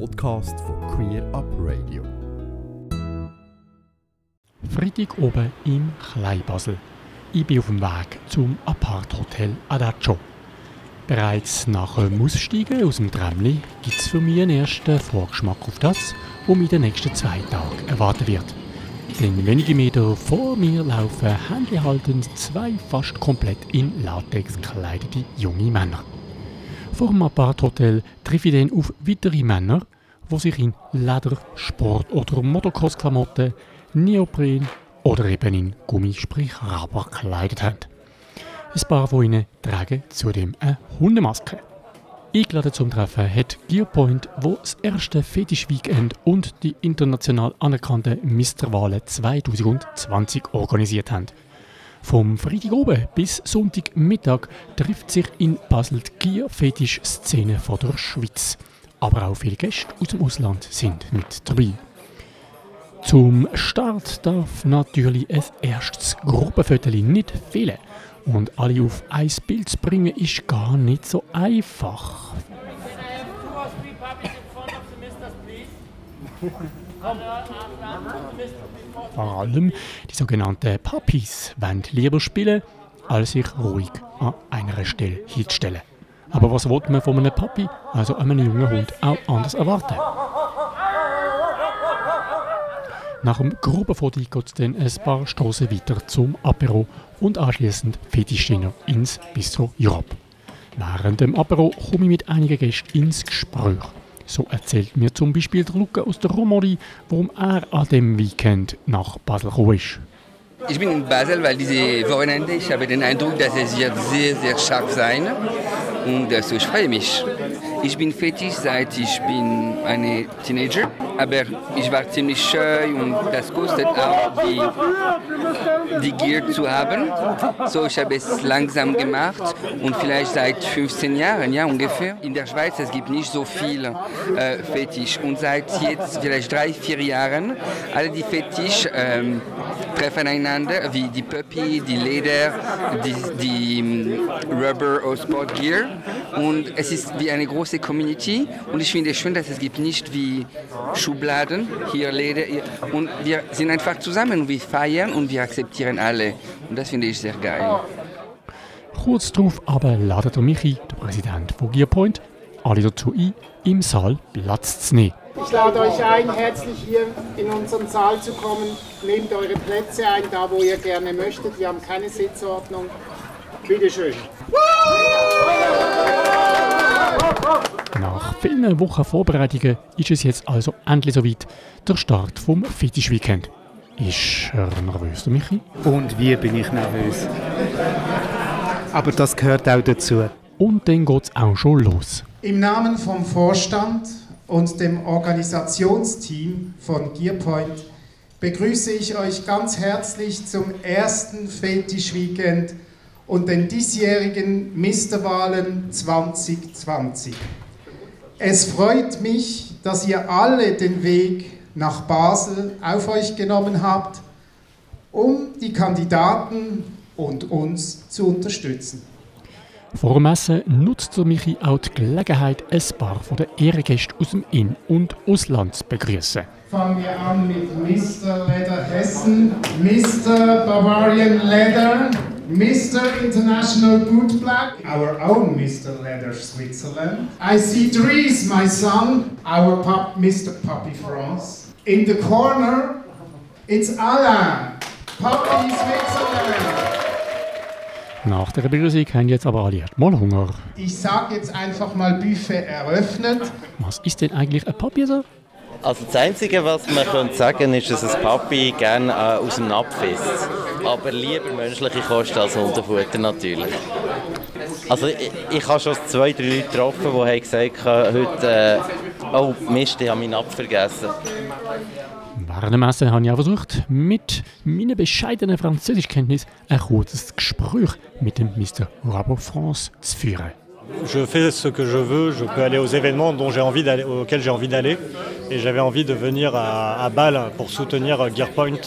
Podcast von Queer Up Radio. Freitag oben im Kleinbasel. Ich bin auf dem Weg zum Apart-Hotel Adagio. Bereits nach dem Aussteigen aus dem Tramli gibt es für mich einen ersten Vorgeschmack auf das, was mich in den nächsten zwei Tagen erwarten wird. Denn wenige Meter vor mir laufen händchenhaltend zwei fast komplett in Latex gekleidete junge Männer. Vor dem Apart-Hotel treffe ich dann auf weitere Männer, die sich in Leder-, Sport- oder Motocross-Klamotten, Neopren oder eben in Gummi, sprich Rubber, gekleidet haben. Ein paar von ihnen tragen zudem eine Hundemaske. Eingeladen zum Treffen hat Gearpoint, wo das erste Fetisch-Weekend und die international anerkannte Misterwahlen 2020 organisiert haben. Vom Freitag oben bis Sonntagmittag trifft sich in Basel die Gier-Fetisch-Szene von der Schweiz. Aber auch viele Gäste aus dem Ausland sind mit dabei. Zum Start darf natürlich ein erstes Gruppenfoto nicht fehlen. Und alle auf ein Bild zu bringen, ist gar nicht so einfach. Vor allem die sogenannten Puppies wollen lieber spielen, als sich ruhig an einer Stelle hinzustellen. Aber was will man von einem Puppy, also einem jungen Hund, auch anders erwarten? Nach dem Gruppenfoto geht es dann ein paar Straßen weiter zum Apero und anschließend Fetischdinner ins Bistro Europe. Während dem Apero komme ich mit einigen Gästen ins Gespräch. So erzählt mir zum Beispiel der Luca aus der Romandie, warum er an dem Weekend nach Basel gekommen ist. Ich bin in Basel, weil diese Wochenende, ich habe den Eindruck, dass es wird sehr, sehr stark sein. Und also ich freue mich. Ich bin fetisch seit ich bin eine Teenager, aber ich war ziemlich scheu und das kostet auch die, die Gier zu haben. So ich habe es langsam gemacht und vielleicht seit 15 Jahren, ja ungefähr. In der Schweiz es gibt nicht so viel äh, Fetisch und seit jetzt vielleicht drei, vier Jahren alle die Fetisch ähm, treffen einander, wie die Puppy, die Leder, die, die Rubber oder Sport Gear und es ist wie eine große Community und ich finde es schön, dass es gibt nicht wie Schubladen, hier Leder hier. und wir sind einfach zusammen und wir feiern und wir akzeptieren alle und das finde ich sehr geil. Kurz darauf aber ladet Michi, der Präsident von Gearpoint, alle dazu ein, im Saal Platz zu nehmen. Ich lade euch ein, herzlich hier in unseren Saal zu kommen. Nehmt eure Plätze ein, da wo ihr gerne möchtet. Wir haben keine Sitzordnung. Bitte schön. Nach vielen Wochen Vorbereitungen ist es jetzt also endlich soweit, der Start vom Fetisch Weekend. Ist er nervös, Michi? Und wie bin ich nervös? Aber das gehört auch dazu. Und dann geht es auch schon los. Im Namen vom Vorstand und dem Organisationsteam von Gearpoint begrüße ich euch ganz herzlich zum ersten Fetisch Weekend und den diesjährigen Misterwahlen 2020. Es freut mich, dass ihr alle den Weg nach Basel auf euch genommen habt, um die Kandidaten und uns zu unterstützen. Vor dem Essen nutzt der Michi auch die Gelegenheit, ein paar von den Ehrengästen aus dem In- und Ausland zu begrüßen. Fangen wir an mit Mr. Leather Hessen, Mr. Bavarian Leather, Mr. International Boot Black, our own Mr. Leather Switzerland. I see Dries, my son, our pup, Mr. Puppy France. In the corner, it's Alain, Puppy Switzerland. Nach der Begrüßung haben jetzt aber alle erstmal Hunger. Ich sage jetzt einfach mal Buffet eröffnet. Was ist denn eigentlich ein Papierser? Also das Einzige, was man könnte sagen ist, dass ein Papi gerne äh, aus dem Napf isst. Aber lieber menschliche Kost als Hundefutter natürlich. Also ich, ich habe schon zwei, drei Leute getroffen, die haben gesagt haben, heute, äh, oh Mist, ich habe meinen Napf vergessen. Während dem Essen habe ich auch versucht, mit meinen bescheidenen Französischkenntnis ein kurzes Gespräch mit dem Mr. Rabo France zu führen. Je fais ce que je veux, je peux aller aux événements dont j'ai envie auxquels j'ai envie d'aller. Et j'avais envie de venir à, Bâle pour soutenir Gearpoint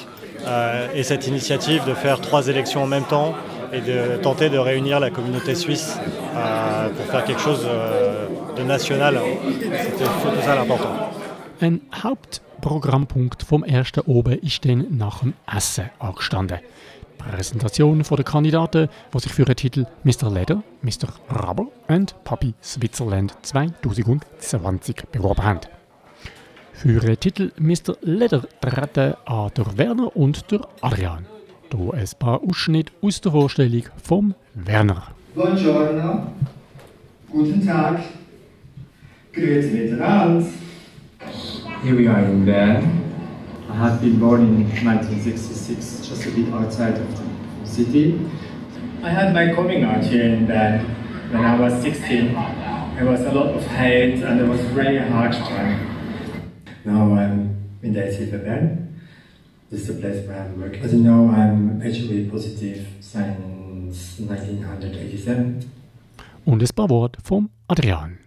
euh, et cette initiative de faire trois élections en même temps et de tenter de réunir la communauté suisse euh, pour faire quelque chose euh, de national. C'était surtout ça l'important. Ein Hauptprogrammpunkt vom ersten oben ist dann nach dem Essen angestanden. Präsentation von den Kandidaten, die sich für den Titel Mr. Leder, Mr. Rubber und Papi Switzerland 2020 beworben haben. Für den Titel Mr. Leder treten an der Werner und der Adrian. Hier ein paar Ausschnitte aus der Vorstellung vom Werner. Buongiorno, guten Tag, grüezi miteinander. Here we are in Bern. I have been born in 1966, just a bit outside of the city. I had my coming out here in Bern when I was 16. There was a lot of hate and it was really hard time. Now I'm in the ICF Bern. This is the place where I'm working. As you know, I'm HIV positive since 1987. Und ein paar Worte vom Adrian.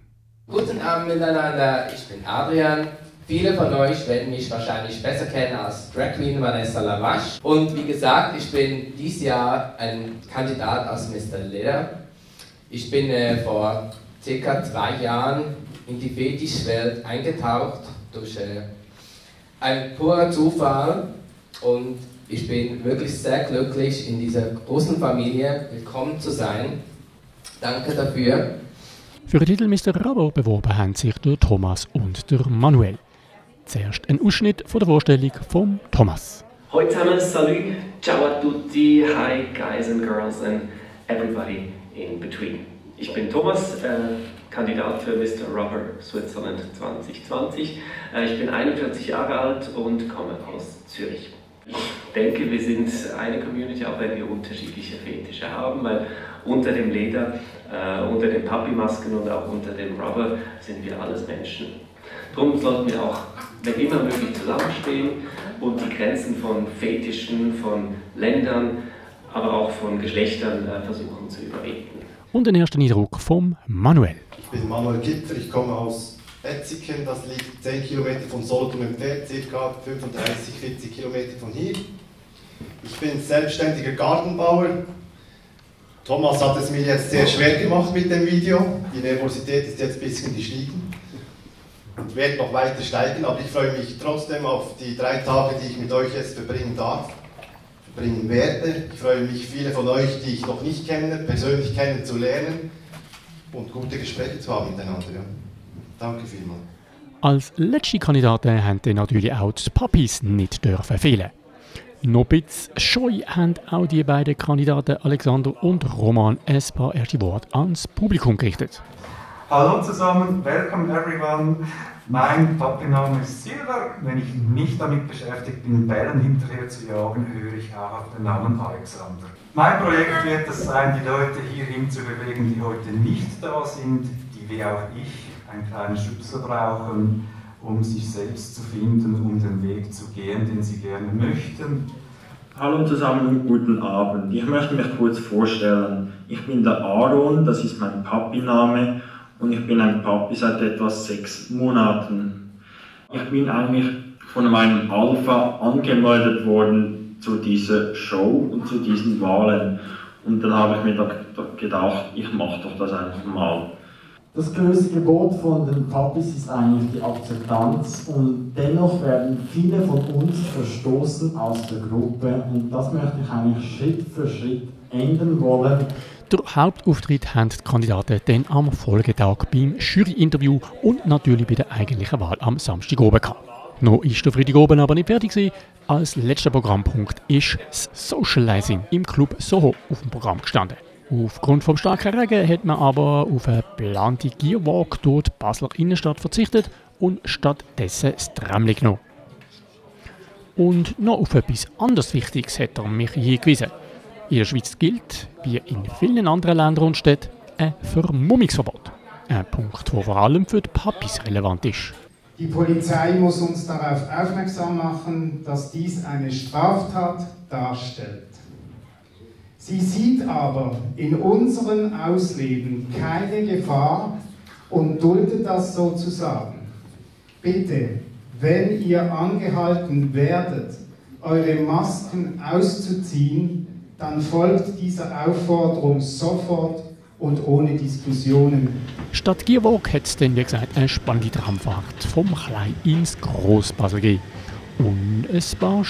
Guten Abend miteinander, ich bin Adrian. Viele von euch werden mich wahrscheinlich besser kennen als Drag Queen Vanessa Lavache. Und wie gesagt, ich bin dieses Jahr ein Kandidat als Mr. Leder. Ich bin äh, vor circa zwei Jahren in die Fetischwelt eingetaucht durch äh, einen purer Zufall. Und ich bin wirklich sehr glücklich, in dieser großen Familie willkommen zu sein. Danke dafür. Für den Titel Mr. Rubber beworben haben sich der Thomas und der Manuel. Zuerst ein Ausschnitt von der Vorstellung von Thomas. Hallo zusammen, salut, ciao a tutti, hi guys and girls and everybody in between. Ich bin Thomas, äh, Kandidat für Mr. Rubber Switzerland 2020. Äh, ich bin 41 Jahre alt und komme aus Zürich. Ich denke, wir sind eine Community, auch wenn wir unterschiedliche Fetische haben, weil unter dem Leder, äh, unter den Papi-Masken und auch unter dem Rubber sind wir alles Menschen. Darum sollten wir auch, wenn immer möglich, zusammenstehen und die Grenzen von Fetischen, von Ländern, aber auch von Geschlechtern äh, versuchen zu überwinden. Und den ersten Eindruck vom Manuel. Ich bin Manuel Kipfer, ich komme aus Etziken, das liegt 10 Kilometer von Solothurn entfernt, ca. 35, 40 Kilometer von hier. Ich bin selbstständiger Gartenbauer. Thomas hat es mir jetzt sehr schwer gemacht mit dem Video. Die Nervosität ist jetzt ein bisschen gestiegen wird noch weiter steigen, aber ich freue mich trotzdem auf die drei Tage, die ich mit euch jetzt verbringen darf, verbringen werde. Ich freue mich, viele von euch, die ich noch nicht kenne, persönlich kennenzulernen und gute Gespräche zu haben miteinander. Ja. Danke vielmals. Als letzte Kandidaten haben natürlich auch die Puppies nicht dürfen fehlen. Noch ein bisschen scheu haben auch die beiden Kandidaten Alexander und Roman paar erste Worte ans Publikum gerichtet. Hallo zusammen, welcome everyone. Mein Papi-Name ist Silver. Wenn ich nicht damit beschäftigt bin, Bällen hinterher zu jagen, höre ich auch auf den Namen Alexander. Mein Projekt wird es sein, die Leute hierhin zu bewegen, die heute nicht da sind, die wie auch ich einen kleinen Schubser brauchen, um sich selbst zu finden, um den Weg zu gehen, den sie gerne möchten. Hallo zusammen und guten Abend. Ich möchte mich kurz vorstellen. Ich bin der Aaron, das ist mein Papi-Name und ich bin ein Papi seit etwa sechs Monaten. Ich bin eigentlich von meinem Alpha angemeldet worden zu dieser Show und zu diesen Wahlen. Und dann habe ich mir gedacht, ich mache doch das einfach mal. Das größte Gebot von den Papis ist eigentlich die Akzeptanz und dennoch werden viele von uns verstoßen aus der Gruppe und das möchte ich eigentlich Schritt für Schritt ändern wollen. Der Hauptauftritt haben die Kandidaten dann am Folgetag beim Jury-Interview und natürlich bei der eigentlichen Wahl am Samstag oben gehabt. Noch ist der Freitag oben aber nicht fertig gewesen. Als letzter Programmpunkt ist das Socializing im Club Soho auf dem Programm gestanden. Aufgrund vom starken Regen hat man aber auf eine geplante Gearwalk durch die Basler Innenstadt verzichtet und stattdessen das Tramli genommen. Und noch auf etwas anderes Wichtiges hat er mich hingewiesen. In der Schweiz gilt, wie in vielen anderen Ländern und Städten, ein Vermummungsverbot. Ein Punkt, der vor allem für die Papis relevant ist. Die Polizei muss uns darauf aufmerksam machen, dass dies eine Straftat darstellt. Sie sieht aber in unserem Ausleben keine Gefahr und duldet das sozusagen. Bitte, wenn ihr angehalten werdet, eure Masken auszuziehen, dann folgt dieser Aufforderung sofort und ohne Diskussionen. Statt Gierwog hat es dann, wie gesagt, eine spannende Tramfahrt vom Klein ins Grossbasel gegeben. Und ein paar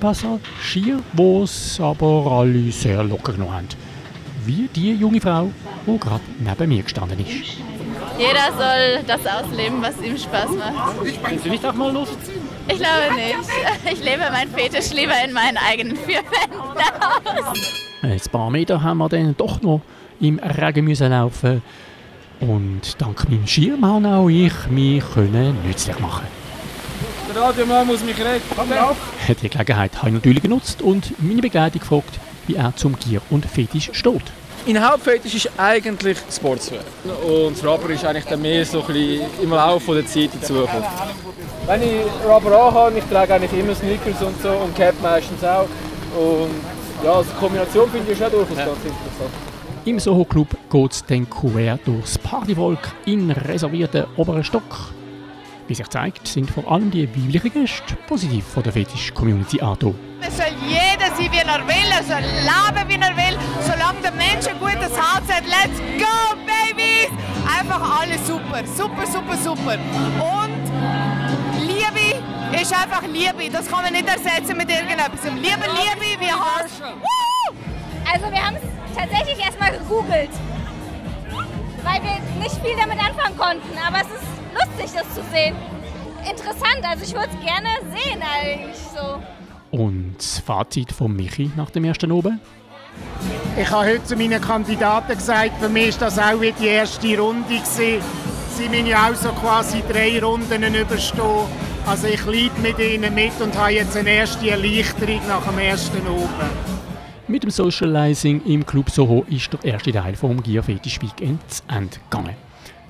Passagiere, die es aber alle sehr locker genommen haben. Wie die junge Frau, die gerade neben mir gestanden ist. Jeder soll das ausleben, was ihm Spaß macht. Willst du nicht auch mal losziehen? Ich glaube nicht. Ich lebe mein Fetisch lieber in meinen eigenen vier Wänden aus. Ein paar Meter haben wir dann doch noch im Regen müssen laufen. Und dank meinem Schirm habe auch ich mich können nützlich machen. Der Radiomann muss mich retten. Komm auf! Die Gelegenheit habe ich natürlich genutzt und meine Begleitung gefragt, wie er zum Gier und Fetisch steht. Mein Hauptfetisch ist eigentlich Sportswear. Und das Rubber ist eigentlich dann mehr so ein bisschen im Laufe der Zeit dazugekommen. Wenn ich Rubber anhabe, ich trage eigentlich immer Sneakers und so und Cap meistens auch. Und ja, also die Kombination finde ich schon durchaus ja. ganz interessant. Im Soho Club geht es dann quer durchs Partyvolk in reservierten oberen Stock. Wie sich zeigt, sind vor allem die weiblichen Gäste positiv von der Fetisch-Community angetan. Es soll jeder sein, wie er will, er soll leben, wie er will, solange der Mensch ein gutes Herz hat. Let's go, Babies! Einfach alles super, super, super, super. Und Liebe ist einfach Liebe, das kann man nicht ersetzen mit irgendetwas. Liebe, Liebe, wie Hass. Also wir haben es tatsächlich erstmal gegoogelt, weil wir nicht viel damit anfangen konnten, aber es ist lustig, das zu sehen. Interessant, also ich würde es gerne sehen eigentlich so. Und das Fazit von Michi nach dem ersten oben? Ich habe heute zu meinen Kandidaten gesagt, für mich war das auch wie die erste Runde. Gewesen. Sie müssen ja auch so quasi drei Runden überstehen. Also ich leide mit ihnen mit und habe jetzt eine erste Erleichterung nach dem ersten oben. Mit dem Socializing im Club Soho ist der erste Teil vom Gier Fetisch Weekend zu Ende gegangen.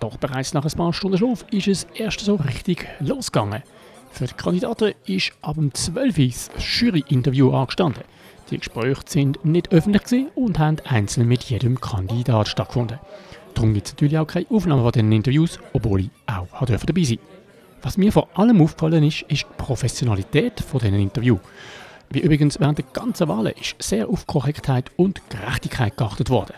Doch bereits nach ein paar Stunden Schlaf ist es erst so richtig losgegangen. Für die Kandidaten ist ab dem 12 Uhr das Jury-Interview angestanden. Die Gespräche sind nicht öffentlich und haben einzeln mit jedem Kandidat stattgefunden. Darum gibt es natürlich auch keine Aufnahmen von diesen Interviews, obwohl ich auch dabei sein Was mir vor allem aufgefallen ist, ist die Professionalität von diesen Interviews. Wie übrigens während der ganzen Wahlen ist sehr auf Korrektheit und Gerechtigkeit geachtet worden.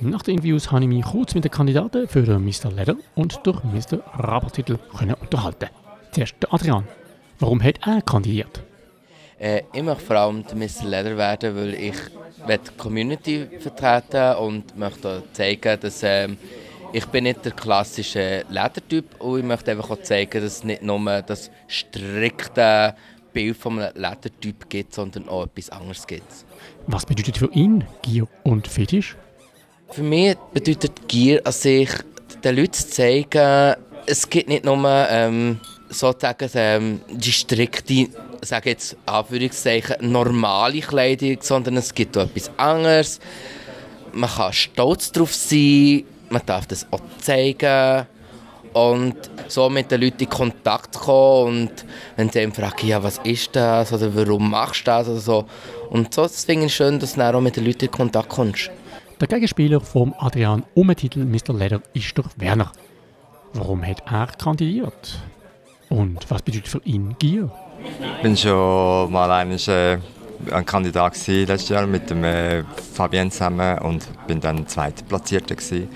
Nach den Interviews habe ich mich kurz mit den Kandidaten für den Mr. Leder und den Mr. Rabertitel unterhalten. Zuerst Adrian. Warum hat er kandidiert? Äh, ich möchte vor allem der Mr. Leder werden, weil ich die Community vertreten und möchte zeigen, dass ähm, ich bin nicht der klassische Ledertyp und ich möchte einfach auch zeigen, dass es nicht nur das strikte Bild von einem Ledertyp gibt, sondern auch etwas anderes gibt. Was bedeutet für ihn Gier und Fetisch? Für mich bedeutet Gier an sich, den Leuten zu zeigen, es gibt nicht nur ähm, sozusagen ähm, die strikte, sage jetzt Anführungszeichen, normale Kleidung, sondern es gibt auch etwas anderes. Man kann stolz darauf sein, man darf das auch zeigen und so mit den Leuten in Kontakt kommen und wenn sie eben fragen, ja, was ist das oder warum machst du das oder so. Und so deswegen ist es schön, dass du auch mit den Leuten in Kontakt kommst. Der Gegenspieler von Adrian um den Titel Mr. Leder ist der Werner. Warum hat er kandidiert? Und was bedeutet für ihn Gier? Ich bin schon mal eines, äh, ein Kandidat gewesen, letztes Jahr mit dem äh, Fabien zusammen und bin dann zweitplatzierter gewesen.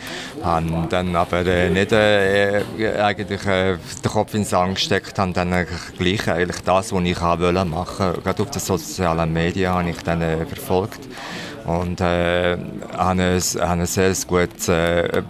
Habe dann aber äh, nicht äh, eigentlich äh, den Kopf ins Sand gesteckt, habe dann gleich eigentlich das, was ich wollte machen. Gerade auf den sozialen Medien habe ich dann äh, verfolgt und äh, habe ein, ein sehr gutes äh,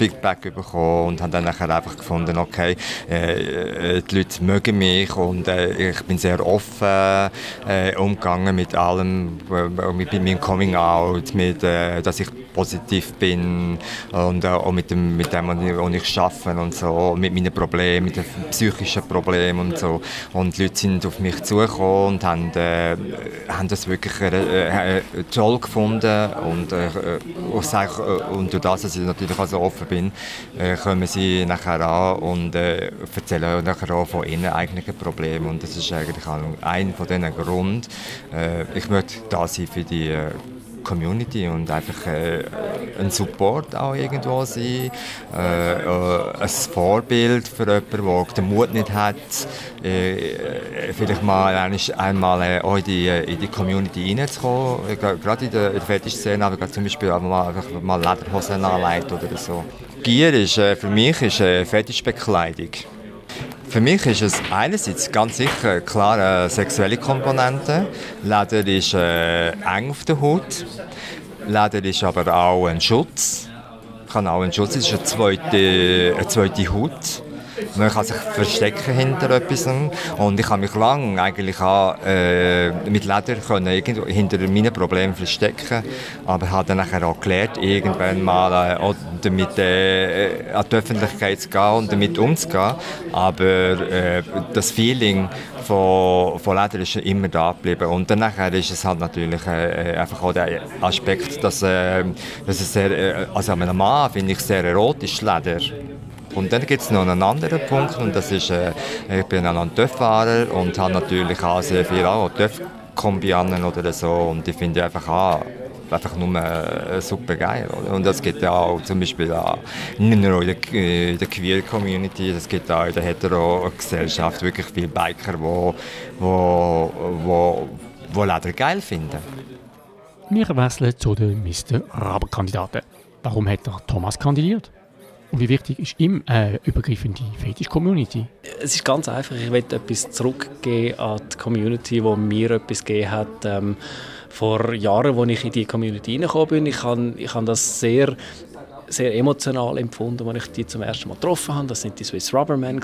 Feedback bekommen und habe dann nachher einfach gefunden, okay, äh, äh, die Leute mögen mich und äh, ich bin sehr offen äh, umgegangen mit allem, äh, mit meinem Coming Out, mit, äh, dass ich positiv bin und auch mit dem, mit dem was ich arbeite und so, mit meinen Problemen, mit den psychischen Problemen und so. Und die Leute sind auf mich zugekommen und haben, haben das wirklich toll gefunden und, und durch das, dass ich natürlich auch so offen bin, äh, kommen sie nachher an und äh, erzählen nachher auch von ihren eigenen Problemen. Und das ist eigentlich auch ein von diesen. Äh, ich möchte da sein für die, äh, Community und einfach äh, ein Support auch irgendwo sein, äh, äh, ein Vorbild für jemanden, der den Mut nicht hat, äh, vielleicht mal einmal äh, auch in die, in die Community reinzukommen, gerade in der, Fetischszene, aber zum Beispiel auch mal, einfach mal Lederhosen anlegt oder so. Gier ist äh, für mich ist äh, Fetischbekleidung. Für mich ist es einerseits ganz sicher klar eine sexuelle Komponente. Leder ist äh, eng auf der Haut. Leder ist aber auch ein Schutz. Kann auch ein Schutz. Es ist eine zweite, eine zweite Haut. Man kann sich verstecken hinter etwas. Und ich habe mich lange eigentlich auch, äh, mit Leder können hinter meinen Problemen verstecken. Aber habe dann auch gelernt, irgendwann mal äh, damit äh, an die Öffentlichkeit zu gehen und damit umzugehen. Aber äh, das Feeling von, von Leder ist immer da geblieben. Und dann ist es halt natürlich äh, einfach auch der Aspekt, dass, äh, dass es sehr, äh, also an einem Mann finde ich sehr erotisch Leder. Und dann gibt es noch einen anderen Punkt und das ist, äh, ich bin ein TÜV-Fahrer und habe natürlich auch sehr viel auch oder so und ich finde einfach auch einfach nur äh, super geil. Oder? Und das gibt ja auch zum Beispiel auch, nicht nur in der, in der Queer-Community, es gibt auch in der Hetero-Gesellschaft wirklich viele Biker, die wo, wo, wo, wo Leder geil finden. Wir wechseln zu den Mr. Raber-Kandidaten. Warum hat der Thomas kandidiert? Und wie wichtig ist ihm eine äh, übergreifende Fetisch-Community? Es ist ganz einfach. Ich möchte etwas zurückgeben an die Community, die mir etwas gegeben hat. Ähm, vor Jahren, als ich in die Community reingekommen bin, ich habe, ich habe das sehr sehr emotional empfunden, als ich die zum ersten Mal getroffen habe. Das sind die Swiss Rubbermen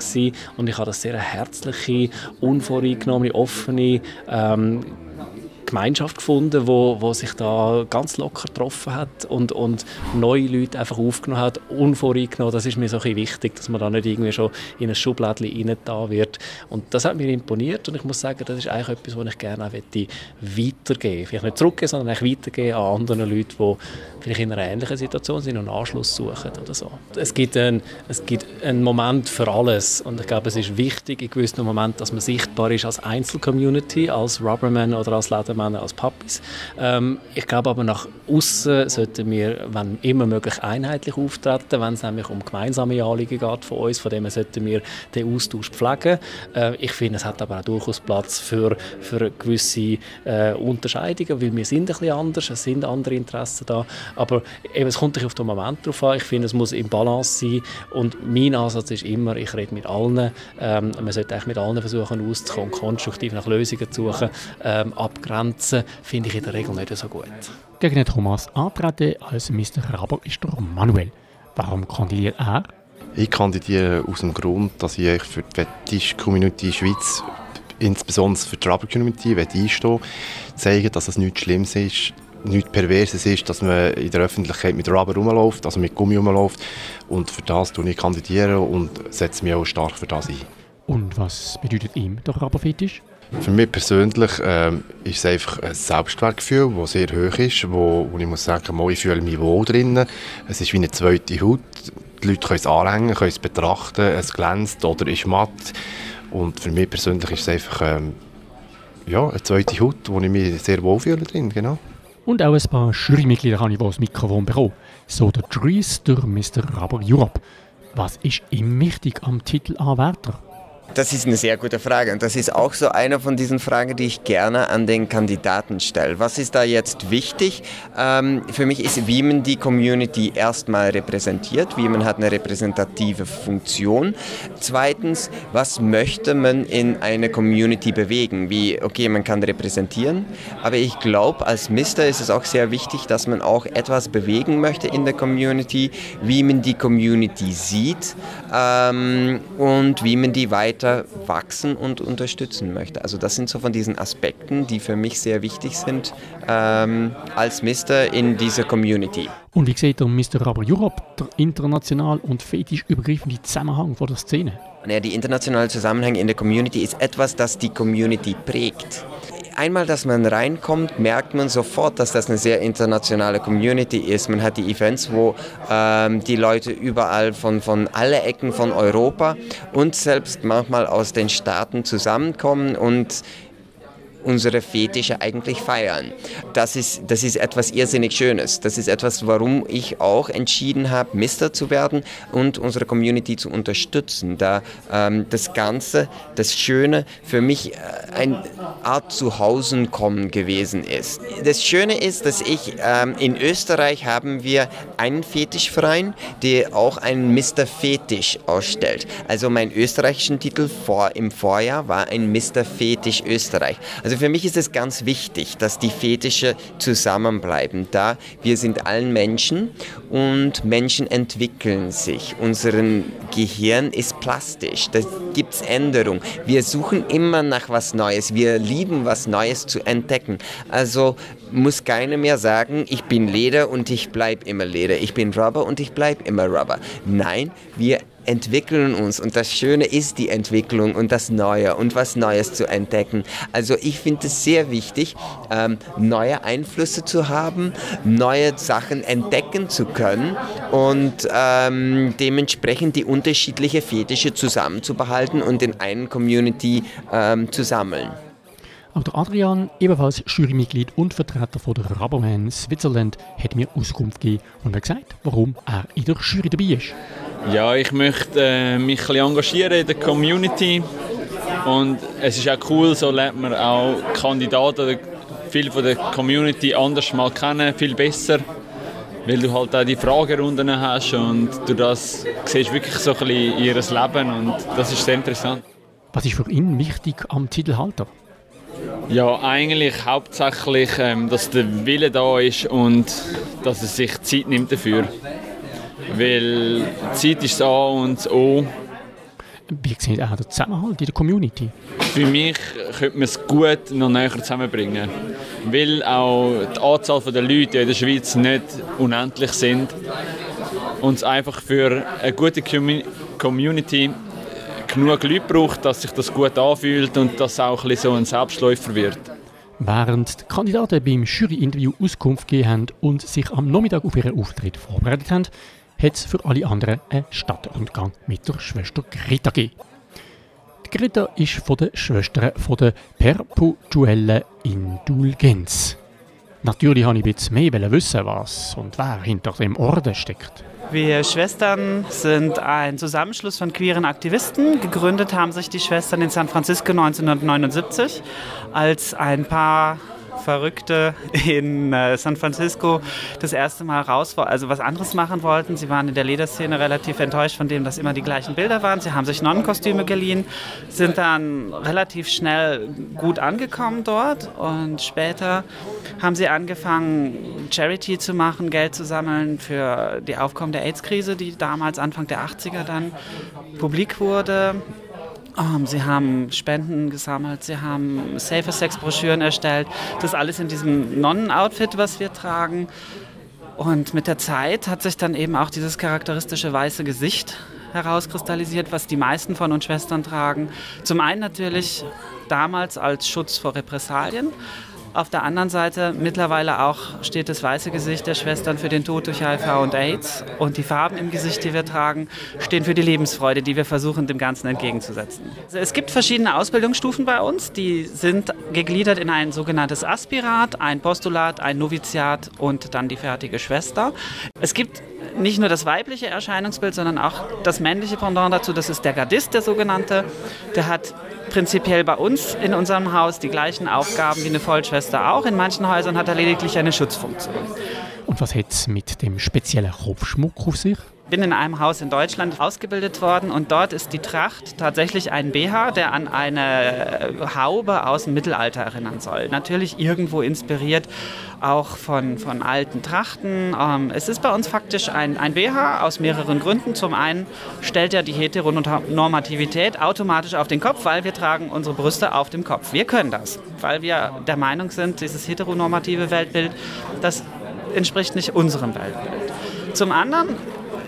und ich habe das sehr herzliche, unvoreingenommene, offene ähm, Gemeinschaft gefunden, wo, wo sich da ganz locker getroffen hat und, und neue Leute einfach aufgenommen hat, unvoreingenommen. Das ist mir so ein wichtig, dass man da nicht irgendwie schon in ein Schubladchen rein da wird. Und das hat mir imponiert und ich muss sagen, das ist eigentlich etwas, was ich gerne auch weitergeben Vielleicht nicht zurückgeben, sondern eigentlich weitergeben an andere Leute, die vielleicht in einer ähnlichen Situation sind und Anschluss suchen oder so. Es gibt, ein, es gibt einen Moment für alles und ich glaube, es ist wichtig in gewissen Momenten, dass man sichtbar ist als Einzelcommunity, als Rubberman oder als Lederman Männer als Papis. Ähm, ich glaube aber nach außen sollten wir, wenn immer möglich, einheitlich auftreten, wenn es nämlich um gemeinsame Anliegen geht von uns, von dem sollten wir den Austausch pflegen. Äh, ich finde, es hat aber auch durchaus Platz für, für gewisse äh, Unterscheidungen, weil wir sind ein bisschen anders, es sind andere Interessen da, aber eben, es kommt auf den Moment drauf an. Ich finde, es muss im Balance sein und mein Ansatz ist immer, ich rede mit allen, ähm, man sollte eigentlich mit allen versuchen auszukommen, konstruktiv nach Lösungen zu suchen, ähm, abgrenzen Grenzen finde ich in der Regel nicht so gut. Gegen den Thomas antreten als Mr. Raber ist der Manuel. Warum kandidiert er? Ich kandidiere aus dem Grund, dass ich für die Fetisch-Community Schweiz, insbesondere für die Rubber-Community, einstehen zeigen, dass es nichts Schlimmes ist, nichts Perverses ist, dass man in der Öffentlichkeit mit Rubber rumläuft, also mit Gummi rumläuft. Und für das tue ich kandidieren und setze mich auch stark für das ein. Und was bedeutet ihm der Rubberfetisch? Für mich persönlich ähm, ist es einfach ein Selbstwertgefühl, das sehr hoch ist, wo, wo ich muss sagen, ich fühle mich wohl drin. Es ist wie eine zweite Haut. Die Leute können es anhängen, können es betrachten, es glänzt oder ist matt. Und für mich persönlich ist es einfach ähm, ja, eine zweite Haut, wo ich mich sehr wohl fühle drin, genau. Und auch ein paar Jurymitglieder habe ich, die das Mikrofon bekommen. So der Dries durch Mr. Rubber Europe. Was ist ihm wichtig am Titelanwärter? Das ist eine sehr gute Frage und das ist auch so eine von diesen Fragen, die ich gerne an den Kandidaten stelle. Was ist da jetzt wichtig? Ähm, für mich ist, wie man die Community erstmal repräsentiert, wie man hat eine repräsentative Funktion. Zweitens, was möchte man in einer Community bewegen? Wie, okay, man kann repräsentieren, aber ich glaube, als Mister ist es auch sehr wichtig, dass man auch etwas bewegen möchte in der Community, wie man die Community sieht ähm, und wie man die weiter weiter wachsen und unterstützen möchte. Also das sind so von diesen Aspekten, die für mich sehr wichtig sind ähm, als Mister in dieser Community. Und wie sieht der Mr. Rubber Europe der international und fetisch übergreifende Zusammenhang von der Szene? Ja, die internationale Zusammenhang in der Community ist etwas, das die Community prägt einmal, dass man reinkommt, merkt man sofort, dass das eine sehr internationale Community ist. Man hat die Events, wo ähm, die Leute überall von, von alle Ecken von Europa und selbst manchmal aus den Staaten zusammenkommen und unsere Fetische eigentlich feiern. Das ist, das ist etwas irrsinnig Schönes. Das ist etwas, warum ich auch entschieden habe, Mister zu werden und unsere Community zu unterstützen, da ähm, das Ganze, das Schöne für mich äh, eine Art Zuhausenkommen gewesen ist. Das Schöne ist, dass ich ähm, in Österreich haben wir einen Fetischverein, der auch einen Mr. Fetisch ausstellt. Also mein österreichischen Titel vor, im Vorjahr war ein Mr. Fetisch Österreich. Also für mich ist es ganz wichtig, dass die Fetische zusammenbleiben, da wir sind allen Menschen und Menschen entwickeln sich. Unser Gehirn ist plastisch, da gibt es Änderungen. Wir suchen immer nach was Neues, wir lieben was Neues zu entdecken. Also muss keiner mehr sagen, ich bin Leder und ich bleibe immer Leder, ich bin Rubber und ich bleibe immer Rubber. Nein, wir entwickeln uns und das Schöne ist die Entwicklung und das Neue und was Neues zu entdecken. Also ich finde es sehr wichtig, ähm, neue Einflüsse zu haben, neue Sachen entdecken zu können und ähm, dementsprechend die unterschiedlichen Fetische zusammenzubehalten und in einer Community ähm, zu sammeln. Auch der Adrian, ebenfalls Jurymitglied und Vertreter von der Rubberman Switzerland, hat mir Auskunft gegeben und hat gesagt, warum er in der Jury dabei ist. Ja, ich möchte äh, mich ein bisschen engagieren in der Community und es ist auch cool, so lernt man auch Kandidaten oder viele von der Community anders mal kennen, viel besser, weil du halt auch die Fragerunden hast und du das siehst wirklich so ein bisschen ihr Leben und das ist sehr interessant. Was ist für ihn wichtig am Titelhalter? Ja, eigentlich hauptsächlich, ähm, dass der Wille da ist und dass er sich Zeit nimmt dafür. Weil Zeit ist A und das O. Wie sieht auch der Zusammenhalt in der Community? Für mich könnte man es gut noch näher zusammenbringen. Weil auch die Anzahl der Leute in der Schweiz nicht unendlich sind. Und es einfach für eine gute Community genug Leute braucht, dass sich das gut anfühlt und dass auch ein so ein Selbstläufer wird. Während die Kandidaten beim Jury-Interview Auskunft gegeben haben und sich am Nachmittag auf ihren Auftritt vorbereitet haben, hat es für alle anderen einen Stadtrundgang mit der Schwester Greta gegeben. Die Greta ist von den Schwestern von der perpetuellen Indulgenz. Natürlich wollte ich ein bisschen mehr wissen, was und wer hinter dem Orden steckt. Wir Schwestern sind ein Zusammenschluss von queeren Aktivisten. Gegründet haben sich die Schwestern in San Francisco 1979, als ein paar Verrückte in äh, San Francisco das erste Mal raus, also was anderes machen wollten. Sie waren in der Lederszene relativ enttäuscht von dem, dass immer die gleichen Bilder waren. Sie haben sich Nonnenkostüme geliehen, sind dann relativ schnell gut angekommen dort und später haben sie angefangen, Charity zu machen, Geld zu sammeln für die Aufkommen der AIDS-Krise, die damals Anfang der 80er dann publik wurde. Um, sie haben Spenden gesammelt, sie haben Safer Sex Broschüren erstellt. Das alles in diesem Nonnen-Outfit, was wir tragen. Und mit der Zeit hat sich dann eben auch dieses charakteristische weiße Gesicht herauskristallisiert, was die meisten von uns Schwestern tragen. Zum einen natürlich damals als Schutz vor Repressalien, auf der anderen Seite mittlerweile auch steht das weiße Gesicht der Schwestern für den Tod durch HIV und AIDS und die Farben im Gesicht, die wir tragen, stehen für die Lebensfreude, die wir versuchen dem Ganzen entgegenzusetzen. Also es gibt verschiedene Ausbildungsstufen bei uns, die sind gegliedert in ein sogenanntes Aspirat, ein Postulat, ein Noviziat und dann die fertige Schwester. Es gibt nicht nur das weibliche Erscheinungsbild, sondern auch das männliche Pendant dazu. Das ist der Gardist, der sogenannte. Der hat prinzipiell bei uns in unserem Haus die gleichen Aufgaben wie eine Vollschwester auch. In manchen Häusern hat er lediglich eine Schutzfunktion. Und was hat es mit dem speziellen Kopfschmuck auf sich? Bin in einem Haus in Deutschland ausgebildet worden und dort ist die Tracht tatsächlich ein BH, der an eine Haube aus dem Mittelalter erinnern soll. Natürlich irgendwo inspiriert auch von, von alten Trachten. Ähm, es ist bei uns faktisch ein, ein BH aus mehreren Gründen. Zum einen stellt er die Heteronormativität automatisch auf den Kopf, weil wir tragen unsere Brüste auf dem Kopf. Wir können das, weil wir der Meinung sind, dieses heteronormative Weltbild, das entspricht nicht unserem Weltbild. Zum anderen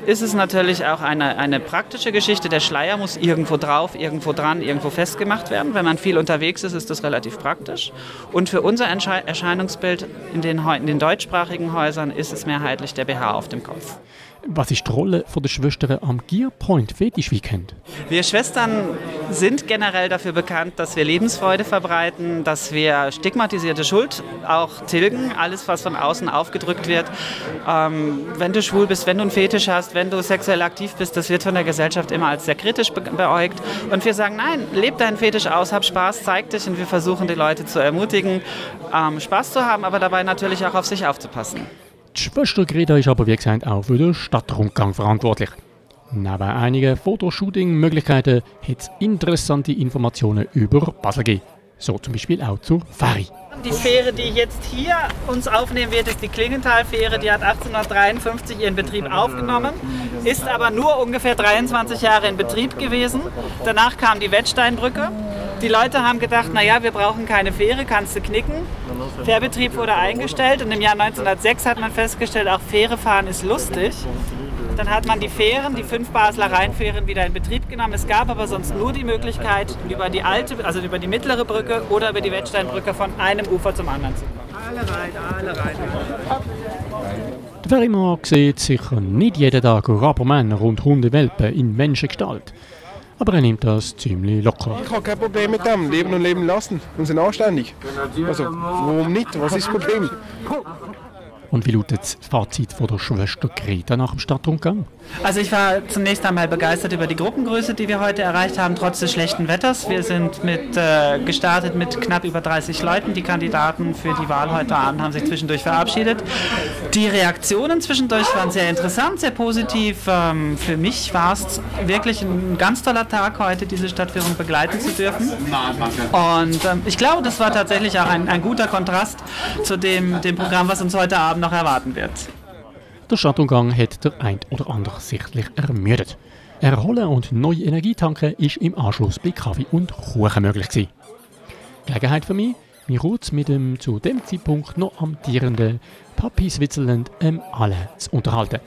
ist es natürlich auch eine, eine praktische Geschichte. Der Schleier muss irgendwo drauf, irgendwo dran, irgendwo festgemacht werden. Wenn man viel unterwegs ist, ist das relativ praktisch. Und für unser Erscheinungsbild in den, in den deutschsprachigen Häusern ist es mehrheitlich der BH auf dem Kopf. Was ist die Rolle der Schwestern am Gearpoint Fetisch Weekend? Wir Schwestern sind generell dafür bekannt, dass wir Lebensfreude verbreiten, dass wir stigmatisierte Schuld auch tilgen, alles was von außen aufgedrückt wird. Ähm, wenn du schwul bist, wenn du einen Fetisch hast, wenn du sexuell aktiv bist, das wird von der Gesellschaft immer als sehr kritisch be beäugt. Und wir sagen, nein, leb deinen Fetisch aus, hab Spaß, zeig dich und wir versuchen die Leute zu ermutigen, ähm, Spaß zu haben, aber dabei natürlich auch auf sich aufzupassen. Die Schwester Greta ist aber wie gesagt auch für den Stadtrundgang verantwortlich. Neben einigen Fotoshooting-Möglichkeiten hat es interessante Informationen über Basel gegeben. So zum Beispiel auch zur Ferry. Die Fähre, die jetzt hier uns aufnehmen wird, ist die Klingenthal-Fähre. Die hat 1853 ihren Betrieb aufgenommen, ist aber nur ungefähr 23 Jahre in Betrieb gewesen. Danach kam die Wettsteinbrücke. Die Leute haben gedacht, naja, wir brauchen keine Fähre, kannst du knicken. Fährbetrieb wurde eingestellt und im Jahr 1906 hat man festgestellt, auch Fähre fahren ist lustig. Dann hat man die Fähren, die fünf Basler Rheinfähren wieder in Betrieb genommen. Es gab aber sonst nur die Möglichkeit, über die alte, also über die mittlere Brücke oder über die Wettsteinbrücke von einem Ufer zum anderen zu fahren. Alle rein, alle rein. Der Ferrymarkt sieht sicher nicht jeden Tag Rabermänner und Hundewelpen in Menschengestalt. Aber er nimmt das ziemlich locker. Ich habe kein Problem mit dem. Leben und leben lassen. Und sind anständig. Also, warum nicht? Was ist das Problem? Und wie lautet das Fazit von der Schwester Greta nach dem Stadtrundgang? Also ich war zunächst einmal begeistert über die Gruppengröße, die wir heute erreicht haben, trotz des schlechten Wetters. Wir sind mit, äh, gestartet mit knapp über 30 Leuten. Die Kandidaten für die Wahl heute Abend haben sich zwischendurch verabschiedet. Die Reaktionen zwischendurch waren sehr interessant, sehr positiv. Ähm, für mich war es wirklich ein ganz toller Tag heute, diese Stadtführung begleiten zu dürfen. Und ähm, ich glaube, das war tatsächlich auch ein, ein guter Kontrast zu dem, dem Programm, was uns heute Abend noch erwarten wird. Der Stadtumgang hat der ein oder andere sichtlich ermüdet. Erholen und neue Energie tanken ist im Anschluss bei Kaffee und Kuchen möglich gewesen. Gelegenheit für mich, mich kurz mit dem zu dem Zeitpunkt noch amtierenden Papi Switzerland ähm, alle zu unterhalten.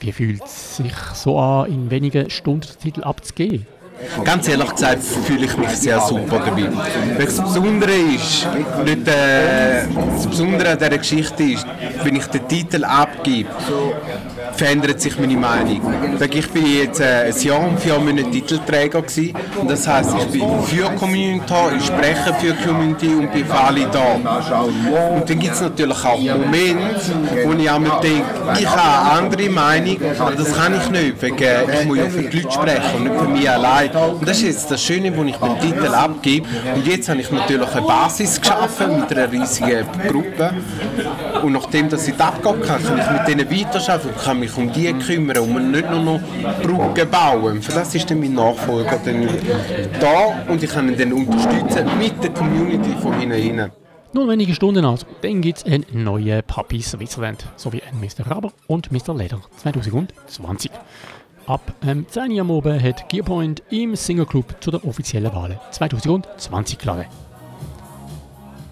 Wie fühlt es sich so an, in wenigen Stunden den Titel abzugeben? Ganz ehrlich gesagt fühle ich mich sehr super dabei. Das Besondere ist, nicht, äh, das Besondere an dieser Geschichte ist, wenn ich den Titel abgebe, verändert sich meine Meinung. Ich bin jetzt äh, ein Jahr und vier Monate Titelträger. Und das heisst, ich bin für die Community, ich spreche für die Community und bin für alle da. Und dann gibt es natürlich auch Momente, wo ich einmal denke, ich habe eine andere Meinung, aber das kann ich nicht, wegen ich muss ja für die Leute sprechen und nicht für mich allein. Und das ist jetzt das Schöne, wo ich den Titel abgebe. Und jetzt habe ich natürlich eine Basis geschaffen mit einer riesigen Gruppe. Und nachdem dass ich das abgebe, kann ich mit denen weiterarbeiten und kann mich um die kümmern und nicht nur noch Brücken bauen. Für das ist dann mein Nachfolger dann da und ich kann ihn dann unterstützen mit der Community von hinten rein. Nur wenige Stunden also, dann gibt es einen neuen Papi Switzerland, sowie einen Mr. Raber und Mr. Leder 2020. Ab ähm, 10 Uhr am Abend hat Gearpoint im Singer Club zu der offiziellen Wahl 2020 geladen.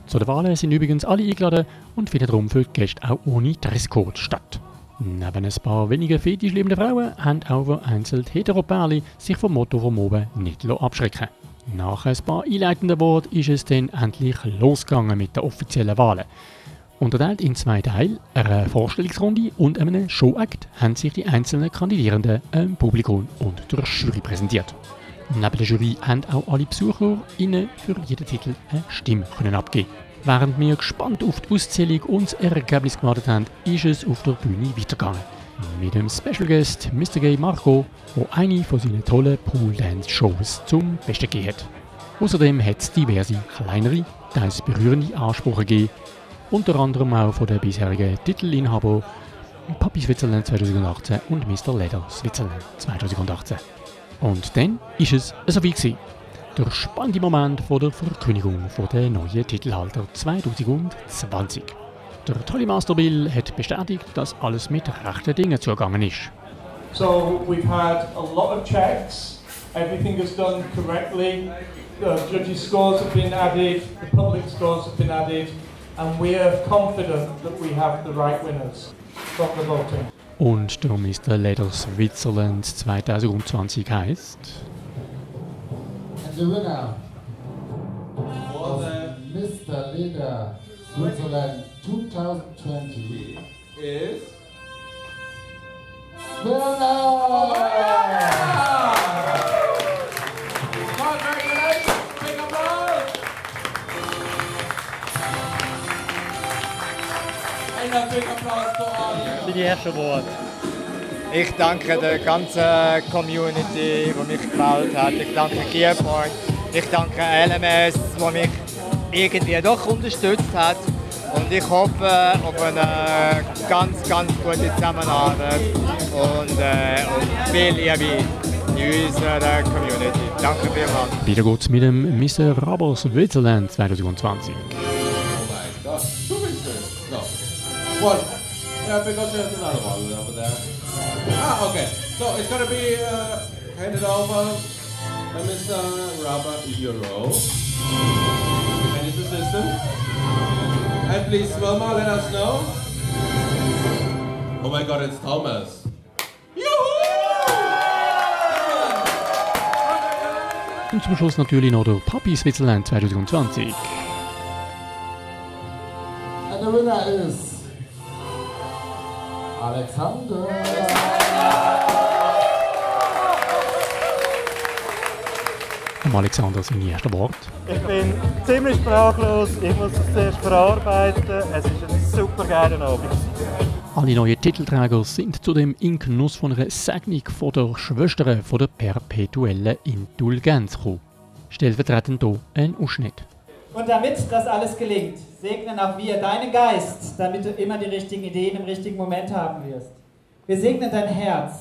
Zu den Wahlen sind übrigens alle eingeladen und finden darum für Gäste auch ohne Dresscode statt. Neben ein paar wenigen fetisch lebenden Frauen haben auch vereinzelt Heteropärli sich vom Motto vom Oben nicht abschrecken Nach ein paar einleitenden Worten ist es dann endlich losgegangen mit den offiziellen Wahlen. Unterteilt in zwei Teile, einer Vorstellungsrunde und einem Showakt, haben sich die einzelnen Kandidierenden dem Publikum und der Jury präsentiert. Neben der Jury haben auch alle Besucher für jeden Titel eine Stimme abgeben Während wir gespannt auf die Auszählung und das Ergebnis gewartet haben, ist es auf der Bühne weitergegangen. Mit dem Special Guest Mr. Gay Marco, der eine von seinen tollen Pool Dance Shows zum Besten gegeben hat. Außerdem hat es diverse kleinere, teils berührende Ansprachen gegeben, unter anderem auch von den bisherigen Titelinhaber Papi Switzerland 2018 und Mr. Leder Switzerland 2018. Und dann ist es so wie gewesen. Der spannende Moment vor der Verkündigung von der neuen Titelhalter 2020. Der tolle Master Bill hat bestätigt, dass alles mit rechten Dingen zugegangen ist. So we've had a lot of checks. Everything is done correctly. The judges' scores have been added. The public scores have been added. And we are confident that we have the right winners from the voting. Und der Mr. Leder Switzerland 2020 heißt. And the winner of Mr. Leder Switzerland 2020 is? Für die ersten Worte. Ich danke der ganzen Community, die mich gewählt hat. Ich danke Gearpoint. Ich danke LMS, die mich irgendwie doch unterstützt hat. Und ich hoffe auf eine ganz, ganz gute Zusammenarbeit und, äh, und viel Liebe in unserer Community. Danke vielmals. Wieder geht's mit dem Mr. Rabos Switzerland 2020. One. Yeah, because there's another one over there. Ah, okay. So it's gonna be uh, handed over to Mr. Robert Euro and his assistant. And please, Wilma, let us know. Oh my God, it's Thomas. Und zum Schluss natürlich noch der Papi Switzerland 2020. And the winner is Alexander. Am Alexander seine ersten Worte. Ich bin ziemlich sprachlos, ich muss es zuerst verarbeiten. Es ist ein super geiler Abend. Alle neuen Titelträger sind zudem in Genuss von einer Segnung von der Schwester von der perpetuellen Indulgenz gekommen. Stellvertretend hier ein Ausschnitt. Und damit das alles gelingt, segnen auch wir deinen Geist, damit du immer die richtigen Ideen im richtigen Moment haben wirst. Wir segnen dein Herz,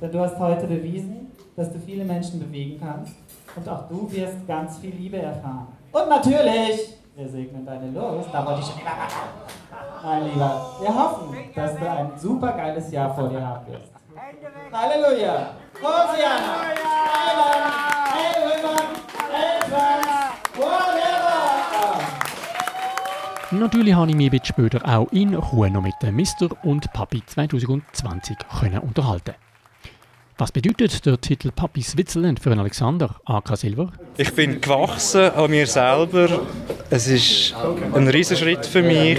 denn du hast heute bewiesen, dass du viele Menschen bewegen kannst und auch du wirst ganz viel Liebe erfahren. Und natürlich, wir segnen deine Lust, da wollte ich schon immer Mein Lieber, wir hoffen, dass du ein super geiles Jahr vor dir haben wirst. Halleluja! Hosianna! Amen! Hey, Women! Hey, Whatever! Natürlich habe ich mich ein bisschen später auch in Ruhe noch mit dem Mr. und Papi 2020 können unterhalten. Was bedeutet der Titel Papi Switzerland für einen Alexander AK Silver? Ich bin gewachsen an mir selber. Es ist ein Riesenschritt für mich.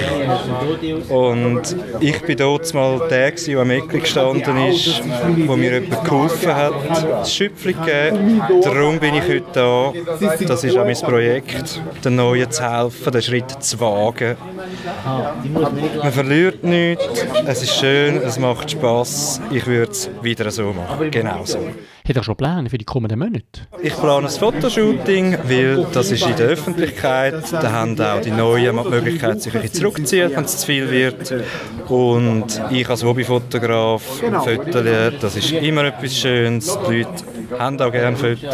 Und ich bin dort mal der, der am Eckli gestanden ist, wo mir jemand geholfen hat, das Schöpfung gegeben. Darum bin ich heute da. Das ist auch mein Projekt, den Neuen zu helfen, den Schritt zu wagen. Man verliert nichts, es ist schön, es macht Spass. Ich würde es wieder so machen. Genau so. Hat er schon Pläne für die kommenden Monate? Ich plane ein Fotoshooting, weil das ist in der Öffentlichkeit. Da haben auch die Neuen die Möglichkeit, sich ein bisschen zurückzuziehen, wenn es zu viel wird. Und ich als Hobbyfotograf, Fotos, das ist immer etwas Schönes. Die Leute haben auch gerne Fotos.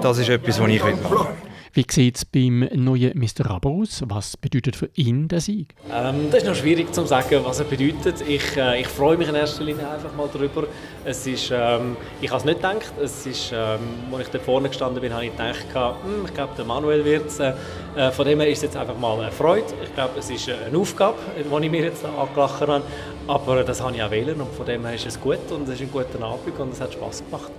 Das ist etwas, was ich machen will. Wie sieht es beim neuen Mr. Rabo aus? Was bedeutet für ihn der Sieg? Ähm, das ist noch schwierig zu sagen, was er bedeutet. Ich, äh, ich freue mich in erster Linie einfach mal darüber. Es ist, ähm, ich habe es nicht gedacht. Es ist, ähm, als ich da vorne gestanden bin, habe ich gedacht, hm, ich glaube, der Manuel wird es. Äh, äh, von dem her ist es jetzt einfach mal eine Freude. Ich glaube, es ist eine Aufgabe, die ich mir jetzt angelacht habe. Aber das habe ich auch wählen und von dem her ist es gut und es ist ein guter Abend und es hat Spaß gemacht.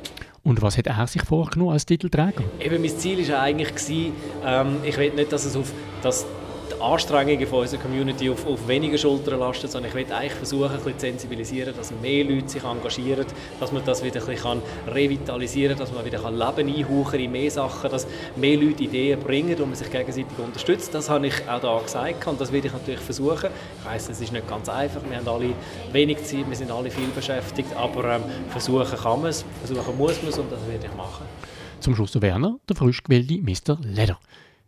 Und was hat er sich vorgenommen als Titelträger? Eben, mein Ziel war eigentlich, ähm, ich will nicht, dass es auf dass die Anstrengungen von unserer Community auf, auf weniger Schultern lasten, sondern ich will eigentlich versuchen, ein bisschen zu sensibilisieren, dass mehr Leute sich engagieren, dass man das wieder ein bisschen revitalisieren kann, dass man wieder kann Leben einhauchen in mehr Sachen, dass mehr Leute Ideen bringen und man sich gegenseitig unterstützt. Das habe ich auch da gesagt und das werde ich natürlich versuchen. Ich weiß, es ist nicht ganz einfach, wir haben alle wenig Zeit, wir sind alle viel beschäftigt, aber ähm, versuchen kann man es, versuchen muss man es und das werde ich machen. Zum Schluss Werner, der frisch gewählte Mr. Leder.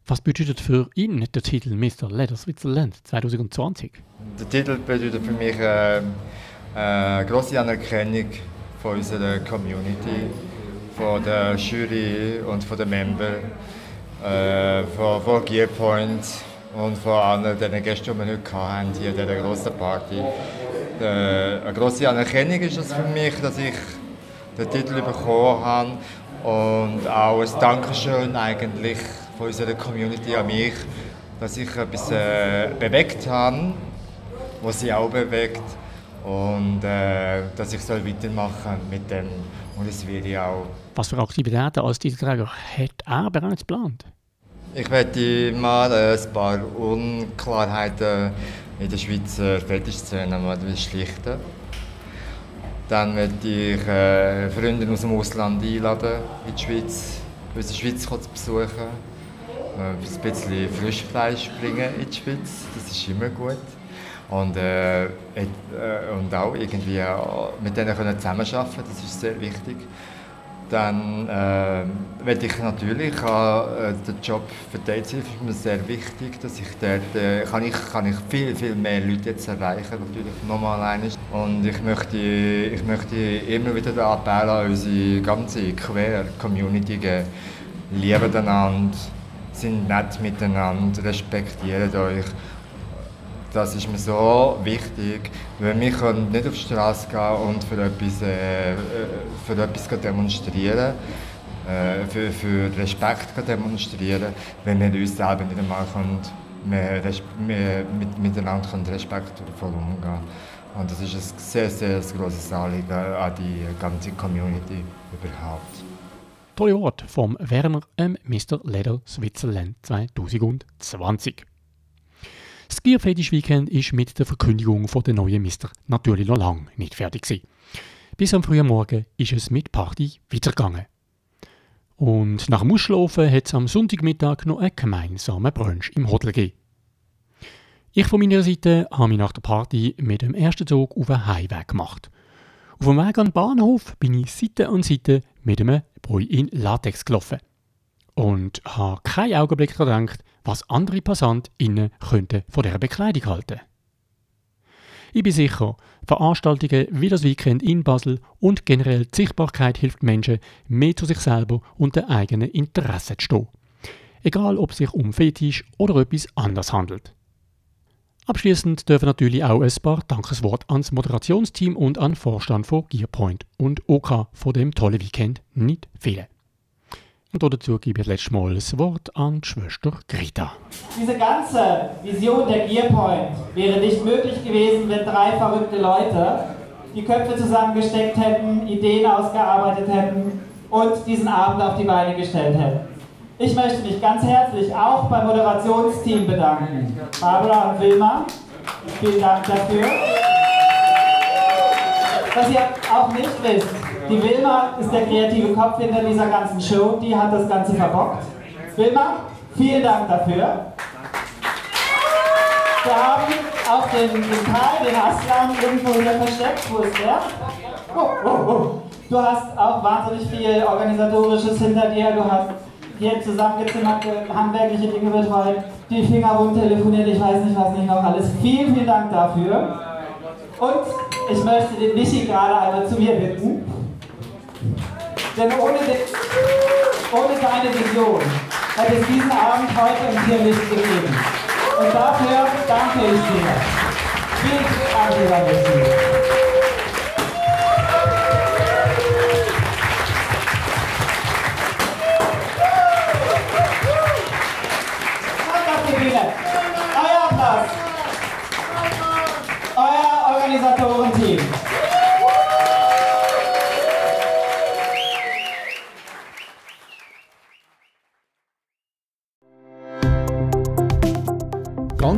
Was bedeutet für ihn der Titel Mr. Leder Switzerland 2020? Der Titel bedeutet für mich äh, eine große Anerkennung von unserer Community, von der Jury und von den Membern, äh, von, von Gearpoint und von allen den Gästen, die wir heute hatten, hier in dieser grossen Party. Äh, eine große Anerkennung ist es für mich, dass ich den Titel bekommen habe und auch ein Dankeschön eigentlich von unserer Community an mich, dass ich etwas äh, bewegt habe, was sie auch bewegt und äh, dass ich soll weitermachen mit dem und das werde ich auch. Was für Aktivitäten als Titelträger hat er bereits geplant? Ich werde mal ein paar Unklarheiten in der Schweizer Fetischszene mal schlichten Dann möchte ich äh, Freunde aus dem Ausland einladen in die Schweiz, unsere Schweiz zu besuchen. Äh, ein bisschen Frischfleisch bringen in die Schweiz, das ist immer gut. Und, äh, äh, und auch irgendwie äh, mit denen können zusammenarbeiten, das ist sehr wichtig. Dann äh, werde ich natürlich, äh, der Job für die ist mir sehr wichtig, dass ich dort, äh, kann ich, kann ich viel, viel mehr Leute jetzt erreichen, natürlich nochmal alleine. Und ich möchte, ich möchte immer wieder den Appell an unsere ganze Queer-Community geben, lieben einander, sind nett miteinander, respektiert euch das ist mir so wichtig, weil wir können nicht auf die Straße gehen und für etwas, äh, für etwas demonstrieren, äh, für, für Respekt demonstrieren, wenn wir uns selber nicht einmal können, mehr, mehr mit, miteinander können respektvoll umgehen Und das ist ein sehr, sehr grosses Anliegen an die ganze Community überhaupt. Tolle vom Werner ähm, Mr. Leather Switzerland 2020. Das Gear Fetish Weekend ist mit der Verkündigung von der neuen Mister natürlich noch lange nicht fertig gewesen. Bis am frühen Morgen ist es mit Party weitergegangen. Und nach dem Ausschlafen hat es am Sonntagmittag noch einen gemeinsamen Brunch im Hotel gegeben. Ich von meiner Seite habe mich nach der Party mit dem ersten Zug auf einen Heimweg gemacht. Auf dem Weg an den Bahnhof bin ich Seite an Seite mit einem Boy in Latex gelaufen. Und habe keinen Augenblick daran gedacht, was andere PassantInnen könnten von dieser Bekleidung halten. Ich bin sicher, Veranstaltungen wie das Weekend in Basel und generell die Sichtbarkeit hilft Menschen, mehr zu sich selber und den eigenen Interessen zu stehen. Egal, ob es sich um Fetisch oder etwas anderes handelt. Abschließend dürfen natürlich auch ein paar Dankesworte ans Moderationsteam und an Vorstand von Gearpoint und OK von dem tollen Weekend nicht fehlen. Und dazu gebe ich letztes Mal das Wort an die Schwester Greta. Diese ganze Vision der Gearpoint wäre nicht möglich gewesen, wenn drei verrückte Leute die Köpfe zusammengesteckt hätten, Ideen ausgearbeitet hätten und diesen Abend auf die Beine gestellt hätten. Ich möchte mich ganz herzlich auch beim Moderationsteam bedanken. Barbara und Wilma, vielen Dank dafür. Was ihr auch nicht wisst, die Wilma ist der kreative Kopf hinter dieser ganzen Show, die hat das Ganze verbockt. Wilma, vielen Dank dafür. Wir haben auch den, den Karl, den Aslan irgendwo hier versteckt. Wo ist der? Oh, oh, oh. Du hast auch wahnsinnig viel Organisatorisches hinter dir. Du hast hier zusammengezimmert, handwerkliche Dinge betreut, die Finger rund telefoniert, ich weiß nicht, was nicht noch alles. Vielen, vielen Dank dafür. Und ich möchte den Michi gerade einmal zu mir bitten. Denn ohne, de, ohne deine Vision hätte es diesen Abend heute im hier nicht gegeben. Und dafür danke ich dir. Vielen Dank, lieber Michi.